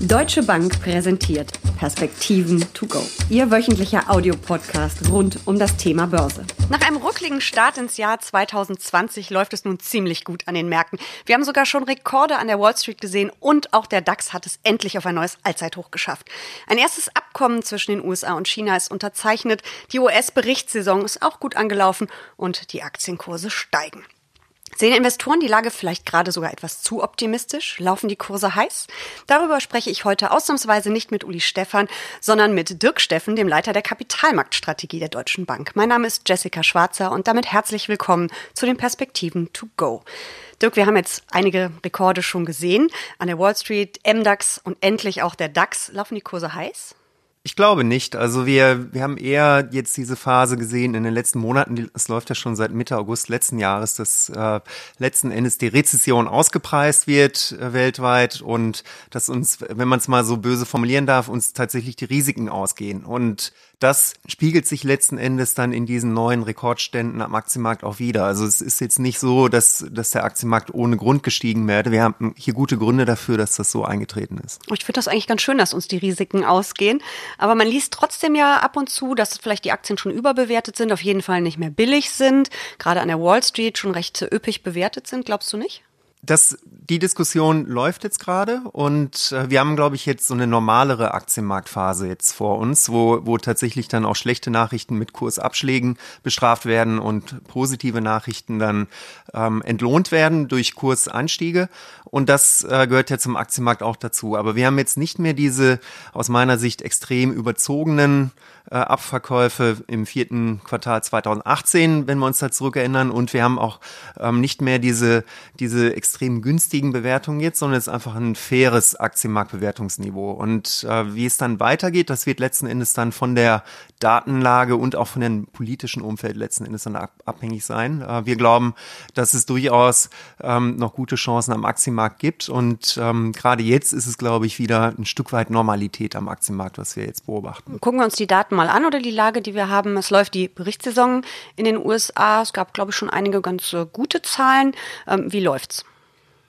Deutsche Bank präsentiert Perspektiven to go. Ihr wöchentlicher Audiopodcast rund um das Thema Börse. Nach einem ruckligen Start ins Jahr 2020 läuft es nun ziemlich gut an den Märkten. Wir haben sogar schon Rekorde an der Wall Street gesehen und auch der DAX hat es endlich auf ein neues Allzeithoch geschafft. Ein erstes Abkommen zwischen den USA und China ist unterzeichnet. Die US-Berichtssaison ist auch gut angelaufen und die Aktienkurse steigen. Sehen Investoren die Lage vielleicht gerade sogar etwas zu optimistisch? Laufen die Kurse heiß? Darüber spreche ich heute ausnahmsweise nicht mit Uli Stephan, sondern mit Dirk Steffen, dem Leiter der Kapitalmarktstrategie der Deutschen Bank. Mein Name ist Jessica Schwarzer und damit herzlich willkommen zu den Perspektiven to go. Dirk, wir haben jetzt einige Rekorde schon gesehen. An der Wall Street, MDAX und endlich auch der DAX. Laufen die Kurse heiß? Ich glaube nicht. Also wir, wir haben eher jetzt diese Phase gesehen in den letzten Monaten. Es läuft ja schon seit Mitte August letzten Jahres, dass äh, letzten Endes die Rezession ausgepreist wird äh, weltweit und dass uns, wenn man es mal so böse formulieren darf, uns tatsächlich die Risiken ausgehen. Und das spiegelt sich letzten Endes dann in diesen neuen Rekordständen am Aktienmarkt auch wieder. Also es ist jetzt nicht so, dass, dass der Aktienmarkt ohne Grund gestiegen werde. Wir haben hier gute Gründe dafür, dass das so eingetreten ist. Ich finde das eigentlich ganz schön, dass uns die Risiken ausgehen. Aber man liest trotzdem ja ab und zu, dass vielleicht die Aktien schon überbewertet sind, auf jeden Fall nicht mehr billig sind, gerade an der Wall Street schon recht üppig bewertet sind. Glaubst du nicht? Das, die Diskussion läuft jetzt gerade und äh, wir haben, glaube ich, jetzt so eine normalere Aktienmarktphase jetzt vor uns, wo, wo tatsächlich dann auch schlechte Nachrichten mit Kursabschlägen bestraft werden und positive Nachrichten dann ähm, entlohnt werden durch Kursanstiege. Und das äh, gehört ja zum Aktienmarkt auch dazu. Aber wir haben jetzt nicht mehr diese aus meiner Sicht extrem überzogenen äh, Abverkäufe im vierten Quartal 2018, wenn wir uns da zurückerinnern. Und wir haben auch ähm, nicht mehr diese, diese extrem günstigen Bewertungen jetzt, sondern es ist einfach ein faires Aktienmarktbewertungsniveau. Und äh, wie es dann weitergeht, das wird letzten Endes dann von der Datenlage und auch von dem politischen Umfeld letzten Endes dann abhängig sein. Äh, wir glauben, dass es durchaus ähm, noch gute Chancen am Aktienmarkt gibt. Und ähm, gerade jetzt ist es, glaube ich, wieder ein Stück weit Normalität am Aktienmarkt, was wir jetzt beobachten. Gucken wir uns die Daten mal an oder die Lage, die wir haben. Es läuft die Berichtssaison in den USA. Es gab, glaube ich, schon einige ganz äh, gute Zahlen. Ähm, wie läuft's?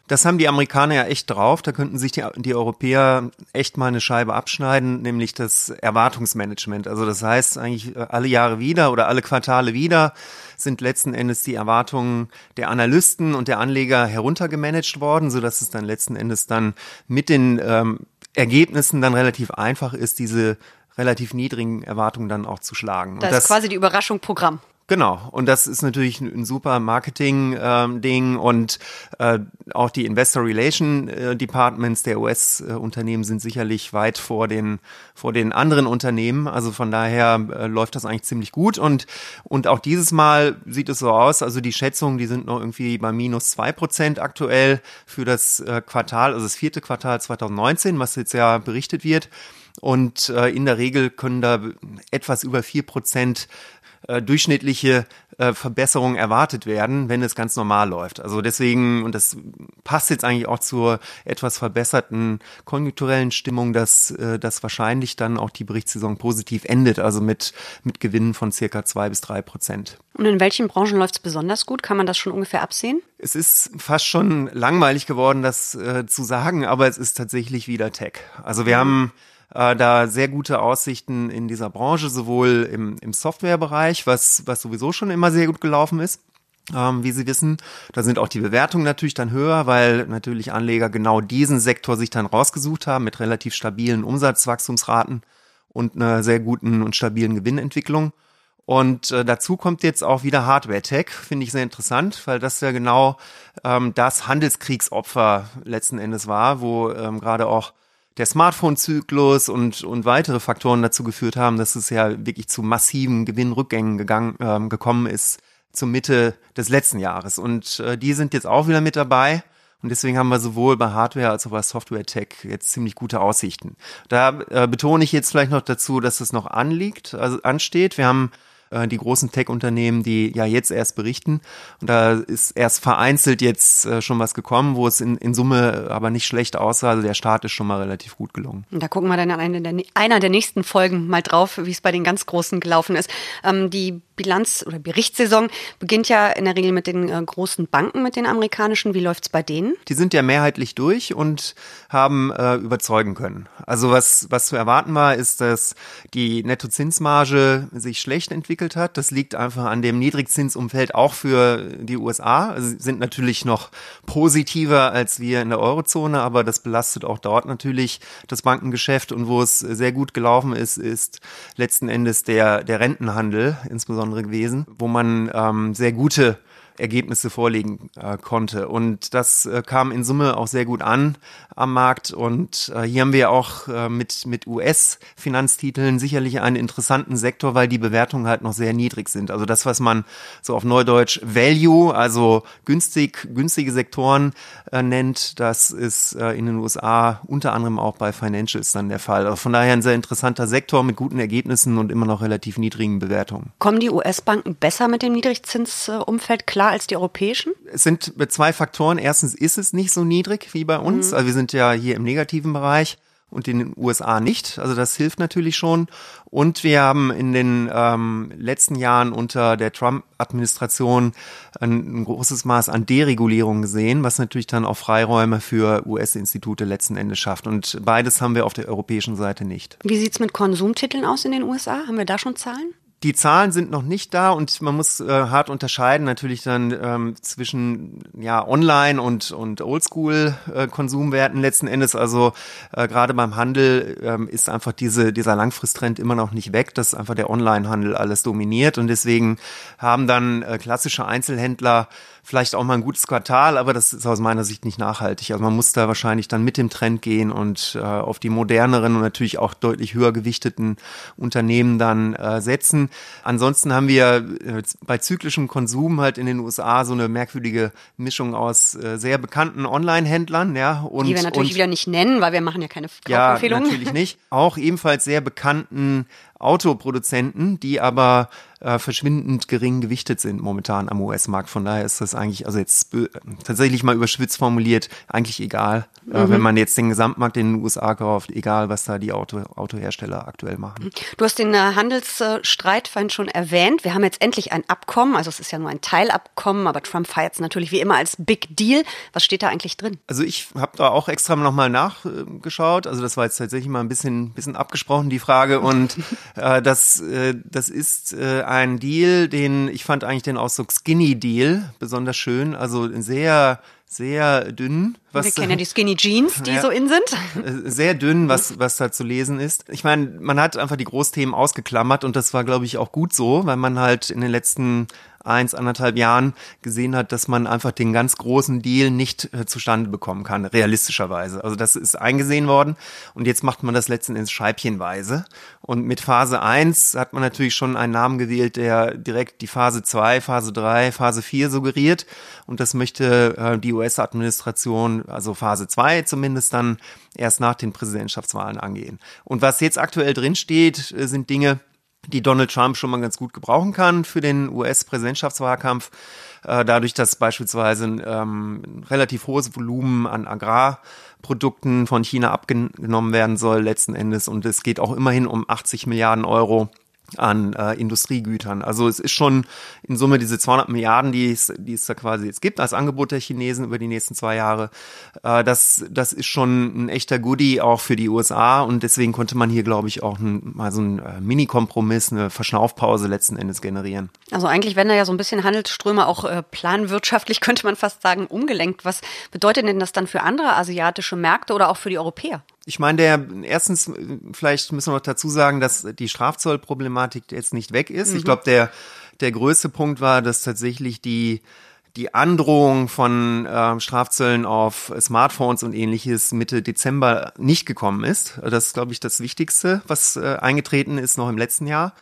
Das haben die Amerikaner ja echt drauf. Da könnten sich die, die Europäer echt mal eine Scheibe abschneiden, nämlich das Erwartungsmanagement. Also das heißt eigentlich äh, alle Jahre wieder oder alle Quartale wieder sind letzten Endes die Erwartungen der Analysten und der Anleger heruntergemanagt worden, so dass es dann letzten Endes dann mit den ähm, Ergebnissen dann relativ einfach ist, diese relativ niedrigen Erwartungen dann auch zu schlagen. Da ist das, quasi die Überraschung Programm. Genau, und das ist natürlich ein, super Marketing-Ding ähm, und äh, auch die Investor Relation äh, Departments der US-Unternehmen sind sicherlich weit vor den vor den anderen Unternehmen. Also von daher äh, läuft das eigentlich ziemlich gut und und auch dieses Mal sieht es so aus. Also die Schätzungen, die sind noch irgendwie bei minus zwei Prozent aktuell für das äh, Quartal, also das vierte Quartal 2019, was jetzt ja berichtet wird. Und äh, in der Regel können da etwas über vier Prozent äh, durchschnittliche äh, Verbesserungen erwartet werden, wenn es ganz normal läuft. Also deswegen, und das passt jetzt eigentlich auch zur etwas verbesserten konjunkturellen Stimmung, dass, äh, dass wahrscheinlich dann auch die Berichtssaison positiv endet, also mit, mit Gewinnen von circa zwei bis drei Prozent. Und in welchen Branchen läuft es besonders gut? Kann man das schon ungefähr absehen? Es ist fast schon langweilig geworden, das äh, zu sagen, aber es ist tatsächlich wieder Tech. Also wir haben äh, da sehr gute Aussichten in dieser Branche, sowohl im, im Softwarebereich, was, was sowieso schon immer sehr gut gelaufen ist. Ähm, wie Sie wissen, da sind auch die Bewertungen natürlich dann höher, weil natürlich Anleger genau diesen Sektor sich dann rausgesucht haben mit relativ stabilen Umsatzwachstumsraten und einer sehr guten und stabilen Gewinnentwicklung. Und äh, dazu kommt jetzt auch wieder Hardware-Tech, finde ich sehr interessant, weil das ja genau ähm, das Handelskriegsopfer letzten Endes war, wo ähm, gerade auch der Smartphone-Zyklus und, und weitere Faktoren dazu geführt haben, dass es ja wirklich zu massiven Gewinnrückgängen gegangen, ähm, gekommen ist zur Mitte des letzten Jahres. Und äh, die sind jetzt auch wieder mit dabei. Und deswegen haben wir sowohl bei Hardware als auch bei Software-Tech jetzt ziemlich gute Aussichten. Da äh, betone ich jetzt vielleicht noch dazu, dass es noch anliegt, also ansteht. Wir haben äh, die großen Tech-Unternehmen, die ja jetzt erst berichten. Und da ist erst vereinzelt jetzt äh, schon was gekommen, wo es in, in Summe aber nicht schlecht aussah. Also der Start ist schon mal relativ gut gelungen. Und da gucken wir dann in einer der, einer der nächsten Folgen mal drauf, wie es bei den ganz Großen gelaufen ist. Ähm, die Bilanz- oder Berichtssaison beginnt ja in der Regel mit den äh, großen Banken, mit den amerikanischen. Wie läuft's bei denen? Die sind ja mehrheitlich durch und haben äh, überzeugen können. Also was, was zu erwarten war, ist, dass die Nettozinsmarge sich schlecht entwickelt hat. Das liegt einfach an dem Niedrigzinsumfeld auch für die USA. Also sind natürlich noch positiver als wir in der Eurozone, aber das belastet auch dort natürlich das Bankengeschäft. Und wo es sehr gut gelaufen ist, ist letzten Endes der, der Rentenhandel insbesondere gewesen, wo man ähm, sehr gute Ergebnisse vorlegen äh, konnte. Und das äh, kam in Summe auch sehr gut an am Markt. Und äh, hier haben wir auch äh, mit, mit US-Finanztiteln sicherlich einen interessanten Sektor, weil die Bewertungen halt noch sehr niedrig sind. Also das, was man so auf Neudeutsch Value, also günstig, günstige Sektoren äh, nennt, das ist äh, in den USA unter anderem auch bei Financials dann der Fall. Also von daher ein sehr interessanter Sektor mit guten Ergebnissen und immer noch relativ niedrigen Bewertungen. Kommen die US-Banken besser mit dem Niedrigzinsumfeld klar als die europäischen? Es sind zwei Faktoren. Erstens ist es nicht so niedrig wie bei uns. Mhm. Also wir sind ja hier im negativen Bereich und in den USA nicht. Also das hilft natürlich schon. Und wir haben in den ähm, letzten Jahren unter der Trump-Administration ein, ein, großes Maß an Deregulierung gesehen, was natürlich dann auch Freiräume für US-Institute letzten Endes schafft. Und beides haben wir auf der europäischen Seite nicht. Wie sieht's mit Konsumtiteln aus in den USA? Haben wir da schon Zahlen? Die Zahlen sind noch nicht da und man muss äh, hart unterscheiden natürlich dann ähm, zwischen ja Online und und Oldschool äh, Konsumwerten letzten Endes. Also äh, gerade beim Handel ähm, ist einfach diese dieser Langfristtrend immer noch nicht weg, dass einfach der Online-Handel alles dominiert und deswegen haben dann äh, klassische Einzelhändler vielleicht auch mal ein gutes Quartal, aber das ist aus meiner Sicht nicht nachhaltig. Also man muss da wahrscheinlich dann mit dem Trend gehen und äh, auf die moderneren und natürlich auch deutlich höher gewichteten Unternehmen dann äh, setzen. Ansonsten haben wir äh, bei zyklischem Konsum halt in den USA so eine merkwürdige Mischung aus äh, sehr bekannten Online-Händlern, ja. Und, die wir natürlich und, wieder nicht nennen, weil wir machen ja keine Kaufempfehlungen. Ja, natürlich nicht. Auch ebenfalls sehr bekannten Autoproduzenten, die aber äh, verschwindend gering gewichtet sind momentan am US-Markt. Von daher ist das eigentlich, also jetzt äh, tatsächlich mal überschwitzt formuliert, eigentlich egal, äh, mhm. äh, wenn man jetzt den Gesamtmarkt in den USA kauft, egal was da die Auto, Autohersteller aktuell machen. Du hast den äh, Handelsstreit vorhin schon erwähnt. Wir haben jetzt endlich ein Abkommen, also es ist ja nur ein Teilabkommen, aber Trump feiert es natürlich wie immer als Big Deal. Was steht da eigentlich drin? Also ich habe da auch extra nochmal nachgeschaut. Also das war jetzt tatsächlich mal ein bisschen, bisschen abgesprochen, die Frage. Und äh, das, äh, das ist äh, ein Deal, den ich fand eigentlich den Ausdruck Skinny Deal besonders schön. Also sehr sehr dünn. Was, Wir kennen ja die Skinny Jeans, die ja, so in sind. Äh, sehr dünn, was, was da zu lesen ist. Ich meine, man hat einfach die Großthemen ausgeklammert und das war, glaube ich, auch gut so, weil man halt in den letzten eins, anderthalb Jahren gesehen hat, dass man einfach den ganz großen Deal nicht äh, zustande bekommen kann, realistischerweise. Also das ist eingesehen worden und jetzt macht man das letzten Endes scheibchenweise. Und mit Phase 1 hat man natürlich schon einen Namen gewählt, der direkt die Phase 2, Phase 3, Phase 4 suggeriert. Und das möchte äh, die US-Administration, also Phase 2 zumindest dann erst nach den Präsidentschaftswahlen angehen. Und was jetzt aktuell drinsteht, äh, sind Dinge, die Donald Trump schon mal ganz gut gebrauchen kann für den US-Präsidentschaftswahlkampf. Äh, dadurch, dass beispielsweise ähm, ein relativ hohes Volumen an Agrarprodukten von China abgenommen werden soll letzten Endes. Und es geht auch immerhin um 80 Milliarden Euro an äh, Industriegütern. Also es ist schon in Summe diese 200 Milliarden, die es, die es da quasi jetzt gibt als Angebot der Chinesen über die nächsten zwei Jahre. Äh, das, das ist schon ein echter Goodie auch für die USA und deswegen konnte man hier, glaube ich, auch ein, mal so ein äh, Mini-Kompromiss, eine Verschnaufpause letzten Endes generieren. Also eigentlich werden da ja so ein bisschen Handelsströme auch äh, planwirtschaftlich, könnte man fast sagen, umgelenkt. Was bedeutet denn das dann für andere asiatische Märkte oder auch für die Europäer? Ich meine, der erstens, vielleicht müssen wir noch dazu sagen, dass die Strafzollproblematik jetzt nicht weg ist. Mhm. Ich glaube, der, der größte Punkt war, dass tatsächlich die die Androhung von äh, Strafzöllen auf Smartphones und ähnliches Mitte Dezember nicht gekommen ist. Das ist, glaube ich, das Wichtigste, was äh, eingetreten ist noch im letzten Jahr.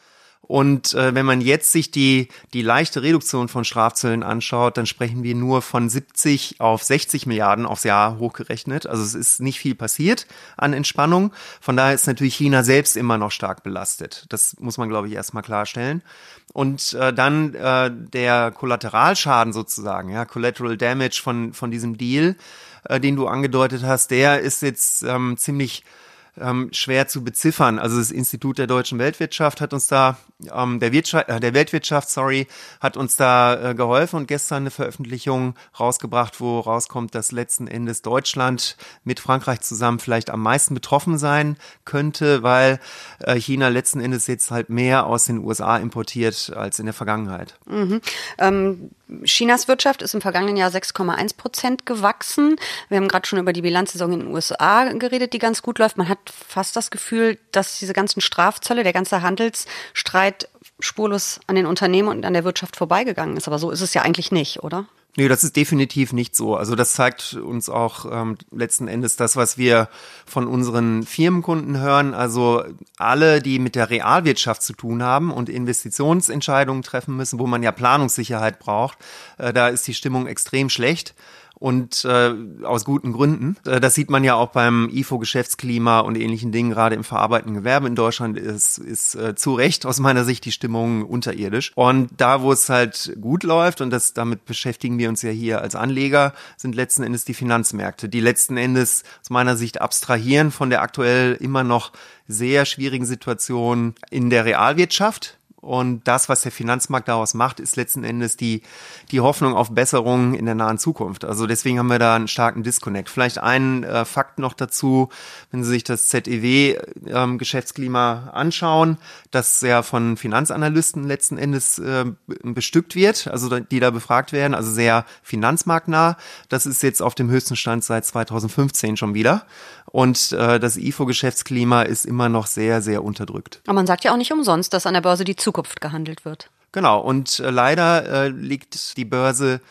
Und äh, wenn man jetzt sich die, die leichte Reduktion von Strafzöllen anschaut, dann sprechen wir nur von 70 auf 60 Milliarden aufs Jahr hochgerechnet. Also es ist nicht viel passiert an Entspannung. Von daher ist natürlich China selbst immer noch stark belastet. Das muss man, glaube ich, erstmal klarstellen. Und äh, dann äh, der Kollateralschaden sozusagen, ja, Collateral Damage von, von diesem Deal, äh, den du angedeutet hast, der ist jetzt ähm, ziemlich ähm, schwer zu beziffern. Also das Institut der deutschen Weltwirtschaft hat uns da, ähm, der, Wirtschaft, äh, der Weltwirtschaft, sorry, hat uns da äh, geholfen und gestern eine Veröffentlichung rausgebracht, wo rauskommt, dass letzten Endes Deutschland mit Frankreich zusammen vielleicht am meisten betroffen sein könnte, weil äh, China letzten Endes jetzt halt mehr aus den USA importiert als in der Vergangenheit. Mhm. Ähm, Chinas Wirtschaft ist im vergangenen Jahr 6,1 Prozent gewachsen. Wir haben gerade schon über die Bilanzsaison in den USA geredet, die ganz gut läuft. Man hat fast das Gefühl, dass diese ganzen Strafzölle, der ganze Handelsstreit spurlos an den Unternehmen und an der Wirtschaft vorbeigegangen ist. Aber so ist es ja eigentlich nicht, oder? Nee, das ist definitiv nicht so. Also das zeigt uns auch ähm, letzten Endes das, was wir von unseren Firmenkunden hören. Also alle, die mit der Realwirtschaft zu tun haben und Investitionsentscheidungen treffen müssen, wo man ja Planungssicherheit braucht, äh, da ist die Stimmung extrem schlecht und äh, aus guten Gründen. Äh, das sieht man ja auch beim IFO-Geschäftsklima und ähnlichen Dingen, gerade im verarbeitenden Gewerbe in Deutschland ist, ist äh, zu Recht aus meiner Sicht die Stimmung unterirdisch. Und da, wo es halt gut läuft, und das damit beschäftigen wir uns ja hier als Anleger, sind letzten Endes die Finanzmärkte, die letzten Endes aus meiner Sicht abstrahieren von der aktuell immer noch sehr schwierigen Situation in der Realwirtschaft und das, was der Finanzmarkt daraus macht, ist letzten Endes die, die Hoffnung auf Besserungen in der nahen Zukunft. Also deswegen haben wir da einen starken Disconnect. Vielleicht ein äh, Fakt noch dazu, wenn Sie sich das ZEW-Geschäftsklima ähm, anschauen, das ja von Finanzanalysten letzten Endes äh, bestückt wird, also die da befragt werden, also sehr finanzmarktnah. Das ist jetzt auf dem höchsten Stand seit 2015 schon wieder. Und äh, das IFO-Geschäftsklima ist immer noch sehr, sehr unterdrückt. Aber man sagt ja auch nicht umsonst, dass an der Börse die Zukunft gehandelt wird. Genau, und äh, leider äh, liegt die Börse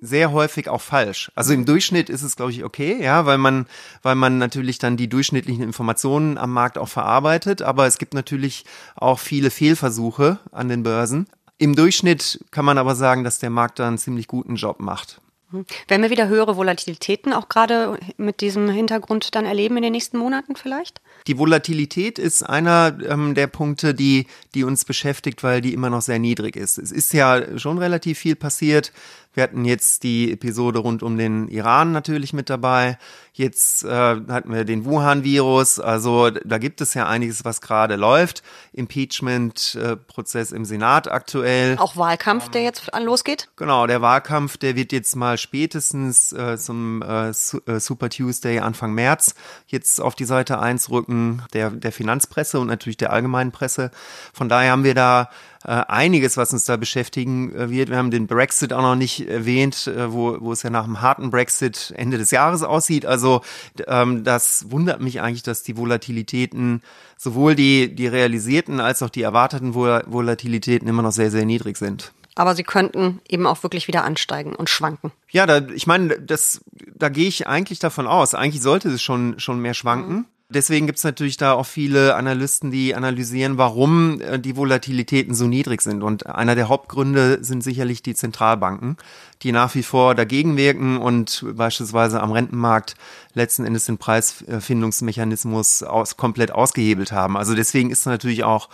sehr häufig auch falsch. Also im Durchschnitt ist es, glaube ich, okay, ja, weil man, weil man natürlich dann die durchschnittlichen Informationen am Markt auch verarbeitet, aber es gibt natürlich auch viele Fehlversuche an den Börsen. Im Durchschnitt kann man aber sagen, dass der Markt da einen ziemlich guten Job macht. Mhm. Werden wir wieder höhere Volatilitäten auch gerade mit diesem Hintergrund dann erleben in den nächsten Monaten vielleicht? Die Volatilität ist einer ähm, der Punkte, die, die uns beschäftigt, weil die immer noch sehr niedrig ist. Es ist ja schon relativ viel passiert. Wir hatten jetzt die Episode rund um den Iran natürlich mit dabei. Jetzt äh, hatten wir den Wuhan-Virus. Also da gibt es ja einiges, was gerade läuft. Impeachment-Prozess im Senat aktuell. Auch Wahlkampf, der jetzt losgeht? Genau, der Wahlkampf, der wird jetzt mal spätestens äh, zum äh, äh, Super Tuesday Anfang März jetzt auf die Seite 1 rücken, der, der Finanzpresse und natürlich der allgemeinen Presse. Von daher haben wir da äh, einiges, was uns da beschäftigen äh, wird. Wir haben den Brexit auch noch nicht erwähnt, äh, wo, wo es ja nach einem harten Brexit Ende des Jahres aussieht. Also ähm, das wundert mich eigentlich, dass die Volatilitäten, sowohl die, die realisierten als auch die erwarteten Volatilitäten immer noch sehr, sehr niedrig sind. Aber sie könnten eben auch wirklich wieder ansteigen und schwanken. Ja, da, ich meine, das, da gehe ich eigentlich davon aus. Eigentlich sollte es schon, schon mehr schwanken. Mhm. Deswegen gibt es natürlich da auch viele Analysten, die analysieren, warum äh, die Volatilitäten so niedrig sind. Und einer der Hauptgründe sind sicherlich die Zentralbanken, die nach wie vor dagegen wirken und beispielsweise am Rentenmarkt letzten Endes den Preisfindungsmechanismus aus, komplett ausgehebelt haben. Also deswegen ist natürlich auch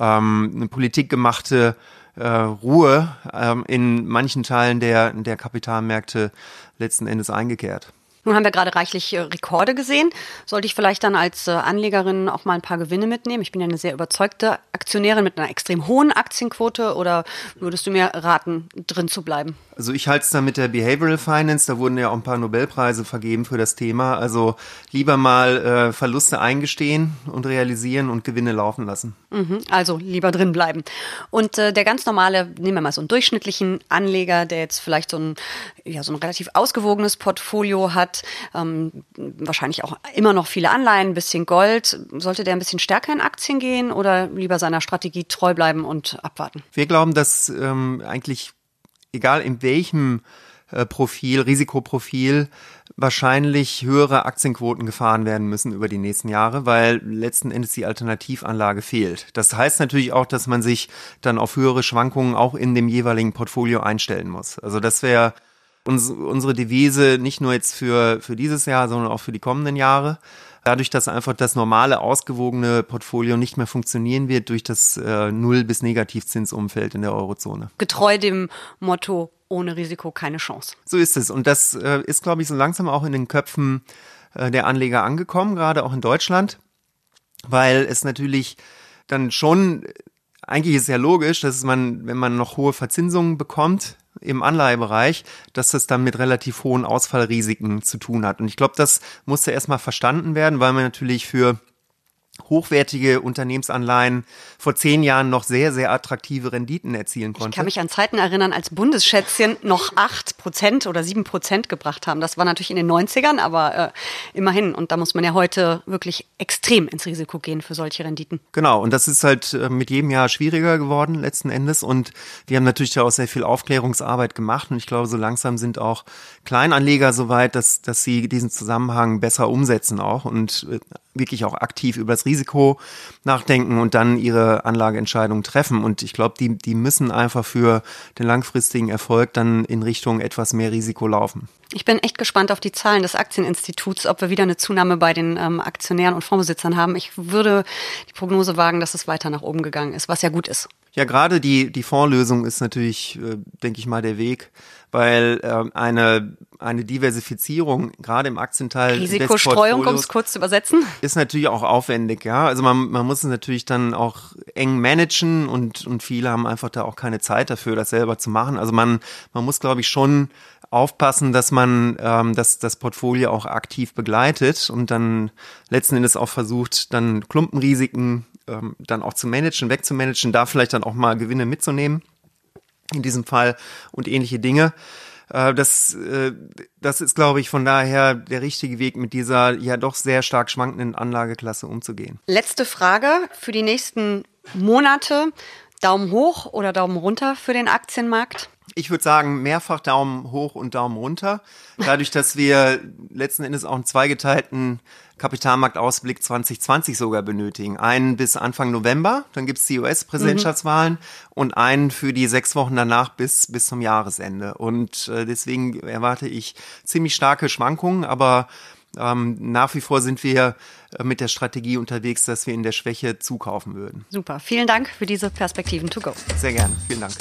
ähm, eine politikgemachte äh, Ruhe ähm, in manchen Teilen der, der Kapitalmärkte letzten Endes eingekehrt. Nun haben wir gerade reichlich äh, Rekorde gesehen. Sollte ich vielleicht dann als äh, Anlegerin auch mal ein paar Gewinne mitnehmen? Ich bin ja eine sehr überzeugte Aktionärin mit einer extrem hohen Aktienquote oder würdest du mir raten, drin zu bleiben? Also ich halte es da mit der Behavioral Finance, da wurden ja auch ein paar Nobelpreise vergeben für das Thema. Also lieber mal äh, Verluste eingestehen und realisieren und Gewinne laufen lassen. Mhm, also lieber drin bleiben. Und äh, der ganz normale, nehmen wir mal so einen durchschnittlichen Anleger, der jetzt vielleicht so ein, ja, so ein relativ ausgewogenes Portfolio hat, ähm, wahrscheinlich auch immer noch viele Anleihen, ein bisschen Gold. Sollte der ein bisschen stärker in Aktien gehen oder lieber seiner Strategie treu bleiben und abwarten? Wir glauben, dass ähm, eigentlich egal in welchem äh, Profil, Risikoprofil, wahrscheinlich höhere Aktienquoten gefahren werden müssen über die nächsten Jahre, weil letzten Endes die Alternativanlage fehlt. Das heißt natürlich auch, dass man sich dann auf höhere Schwankungen auch in dem jeweiligen Portfolio einstellen muss. Also das wäre uns, unsere Devise nicht nur jetzt für, für dieses Jahr, sondern auch für die kommenden Jahre. Dadurch, dass einfach das normale, ausgewogene Portfolio nicht mehr funktionieren wird durch das äh, Null- bis Negativzinsumfeld in der Eurozone. Getreu dem Motto, ohne Risiko keine Chance. So ist es. Und das äh, ist, glaube ich, so langsam auch in den Köpfen äh, der Anleger angekommen, gerade auch in Deutschland, weil es natürlich dann schon, eigentlich ist es ja logisch, dass man, wenn man noch hohe Verzinsungen bekommt, im Anleihebereich, dass das dann mit relativ hohen Ausfallrisiken zu tun hat. Und ich glaube, das musste erstmal verstanden werden, weil man natürlich für hochwertige Unternehmensanleihen vor zehn Jahren noch sehr, sehr attraktive Renditen erzielen konnte. Ich kann mich an Zeiten erinnern, als Bundesschätzchen noch acht Prozent oder sieben Prozent gebracht haben. Das war natürlich in den 90ern, aber äh, immerhin. Und da muss man ja heute wirklich extrem ins Risiko gehen für solche Renditen. Genau. Und das ist halt äh, mit jedem Jahr schwieriger geworden letzten Endes. Und wir haben natürlich da auch sehr viel Aufklärungsarbeit gemacht. Und ich glaube, so langsam sind auch Kleinanleger so weit, dass, dass sie diesen Zusammenhang besser umsetzen auch und äh, wirklich auch aktiv über das Risiko nachdenken und dann ihre Anlageentscheidung treffen. Und ich glaube, die, die müssen einfach für den langfristigen Erfolg dann in Richtung etwas mehr Risiko laufen. Ich bin echt gespannt auf die Zahlen des Aktieninstituts, ob wir wieder eine Zunahme bei den ähm, Aktionären und Fondsbesitzern haben. Ich würde die Prognose wagen, dass es weiter nach oben gegangen ist, was ja gut ist. Ja, gerade die, die Fondslösung ist natürlich, äh, denke ich mal, der Weg, weil äh, eine, eine Diversifizierung, gerade im Aktienteil. Risikostreuung, um es kurz zu übersetzen. Ist natürlich auch aufwendig, ja. Also man, man muss es natürlich dann auch eng managen und, und viele haben einfach da auch keine Zeit dafür, das selber zu machen. Also man, man muss, glaube ich, schon aufpassen, dass man ähm, das, das Portfolio auch aktiv begleitet und dann letzten Endes auch versucht, dann Klumpenrisiken ähm, dann auch zu managen, wegzumanagen, da vielleicht dann auch mal Gewinne mitzunehmen in diesem Fall und ähnliche Dinge. Äh, das, äh, das ist, glaube ich, von daher der richtige Weg, mit dieser ja doch sehr stark schwankenden Anlageklasse umzugehen. Letzte Frage für die nächsten Monate. Daumen hoch oder Daumen runter für den Aktienmarkt? Ich würde sagen, mehrfach Daumen hoch und Daumen runter. Dadurch, dass wir letzten Endes auch einen zweigeteilten Kapitalmarktausblick 2020 sogar benötigen. Einen bis Anfang November, dann gibt's die US-Präsidentschaftswahlen mhm. und einen für die sechs Wochen danach bis, bis zum Jahresende. Und äh, deswegen erwarte ich ziemlich starke Schwankungen, aber ähm, nach wie vor sind wir äh, mit der Strategie unterwegs, dass wir in der Schwäche zukaufen würden. Super. Vielen Dank für diese Perspektiven to go. Sehr gerne. Vielen Dank.